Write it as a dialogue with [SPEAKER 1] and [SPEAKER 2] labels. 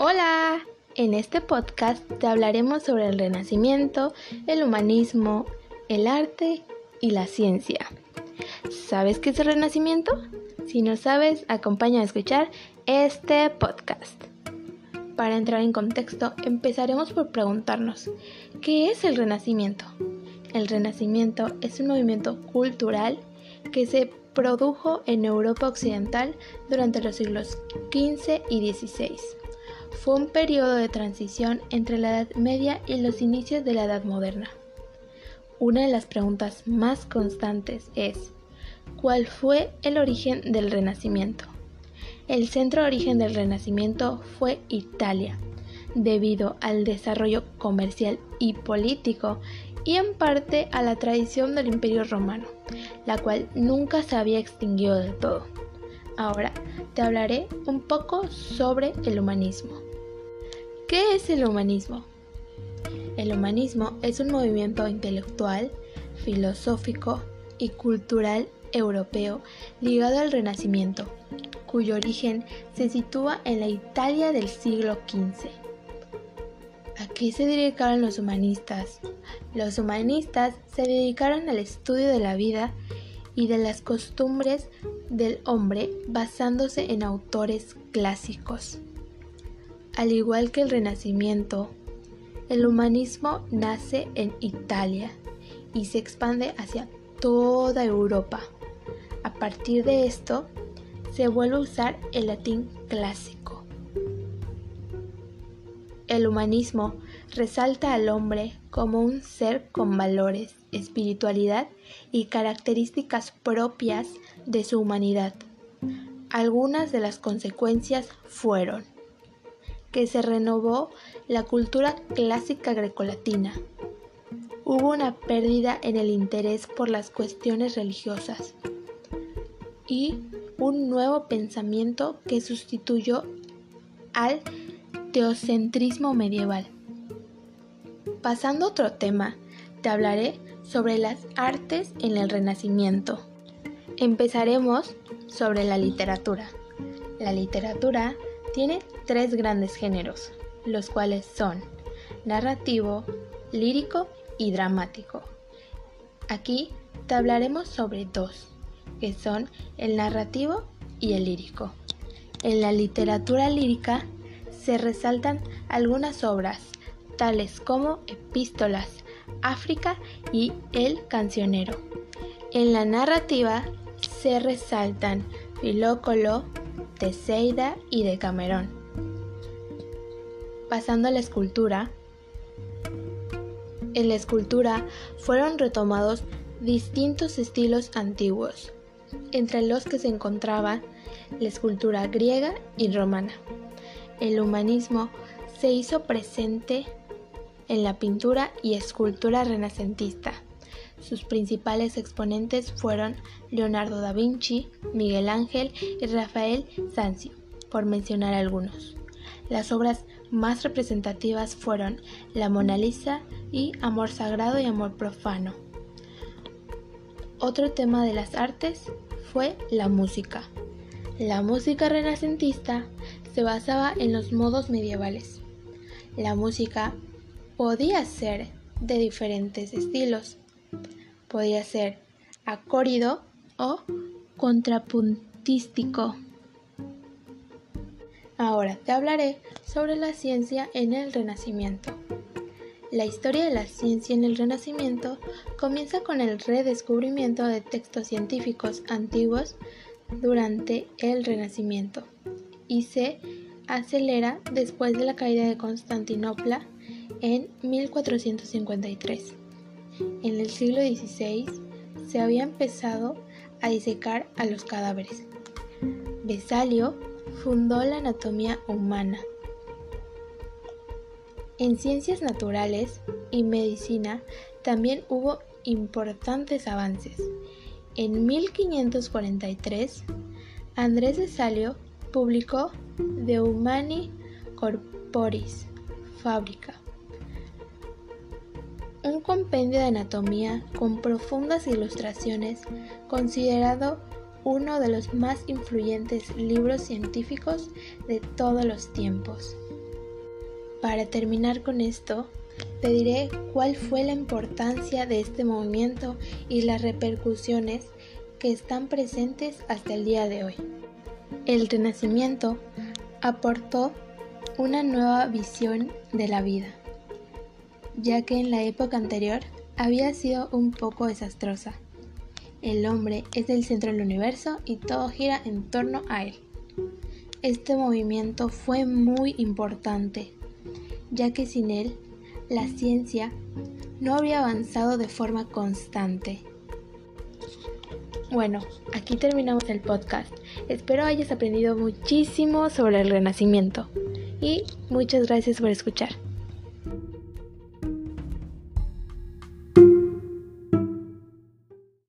[SPEAKER 1] Hola, en este podcast te hablaremos sobre el renacimiento, el humanismo, el arte y la ciencia. ¿Sabes qué es el renacimiento? Si no sabes, acompáñame a escuchar este podcast. Para entrar en contexto, empezaremos por preguntarnos, ¿qué es el renacimiento? El renacimiento es un movimiento cultural que se produjo en Europa Occidental durante los siglos XV y XVI. Fue un periodo de transición entre la Edad Media y los inicios de la Edad Moderna. Una de las preguntas más constantes es, ¿cuál fue el origen del Renacimiento? El centro de origen del Renacimiento fue Italia, debido al desarrollo comercial y político y en parte a la tradición del Imperio Romano, la cual nunca se había extinguido del todo. Ahora te hablaré un poco sobre el humanismo. ¿Qué es el humanismo? El humanismo es un movimiento intelectual, filosófico y cultural europeo ligado al Renacimiento, cuyo origen se sitúa en la Italia del siglo XV. ¿A qué se dedicaron los humanistas? Los humanistas se dedicaron al estudio de la vida y de las costumbres del hombre basándose en autores clásicos. Al igual que el Renacimiento, el humanismo nace en Italia y se expande hacia toda Europa. A partir de esto, se vuelve a usar el latín clásico. El humanismo resalta al hombre como un ser con valores, espiritualidad y características propias de su humanidad. Algunas de las consecuencias fueron que se renovó la cultura clásica grecolatina. Hubo una pérdida en el interés por las cuestiones religiosas y un nuevo pensamiento que sustituyó al teocentrismo medieval. Pasando a otro tema, te hablaré sobre las artes en el Renacimiento. Empezaremos sobre la literatura. La literatura tiene tres grandes géneros, los cuales son narrativo, lírico y dramático. Aquí te hablaremos sobre dos, que son el narrativo y el lírico. En la literatura lírica se resaltan algunas obras, tales como Epístolas, África y El cancionero. En la narrativa se resaltan Filócolo, Teseida y de Camerón. Pasando a la escultura, en la escultura fueron retomados distintos estilos antiguos, entre los que se encontraba la escultura griega y romana. El humanismo se hizo presente en la pintura y escultura renacentista. Sus principales exponentes fueron Leonardo da Vinci, Miguel Ángel y Rafael Sanzio, por mencionar algunos. Las obras más representativas fueron La Mona Lisa y Amor Sagrado y Amor Profano. Otro tema de las artes fue la música. La música renacentista se basaba en los modos medievales. La música podía ser de diferentes estilos, podía ser acórido o contrapuntístico. Ahora te hablaré sobre la ciencia en el Renacimiento. La historia de la ciencia en el Renacimiento comienza con el redescubrimiento de textos científicos antiguos durante el Renacimiento y se acelera después de la caída de Constantinopla en 1453. En el siglo XVI se había empezado a disecar a los cadáveres. Besalio fundó la anatomía humana. En ciencias naturales y medicina también hubo importantes avances. En 1543, Andrés Besalio publicó De Humani Corporis Fabrica, compendio de anatomía con profundas ilustraciones, considerado uno de los más influyentes libros científicos de todos los tiempos. Para terminar con esto, te diré cuál fue la importancia de este movimiento y las repercusiones que están presentes hasta el día de hoy. El Renacimiento aportó una nueva visión de la vida, ya que en la época anterior había sido un poco desastrosa. El hombre es el centro del universo y todo gira en torno a él. Este movimiento fue muy importante, ya que sin él la ciencia no habría avanzado de forma constante. Bueno, aquí terminamos el podcast. Espero hayas aprendido muchísimo sobre el renacimiento y muchas gracias por escuchar.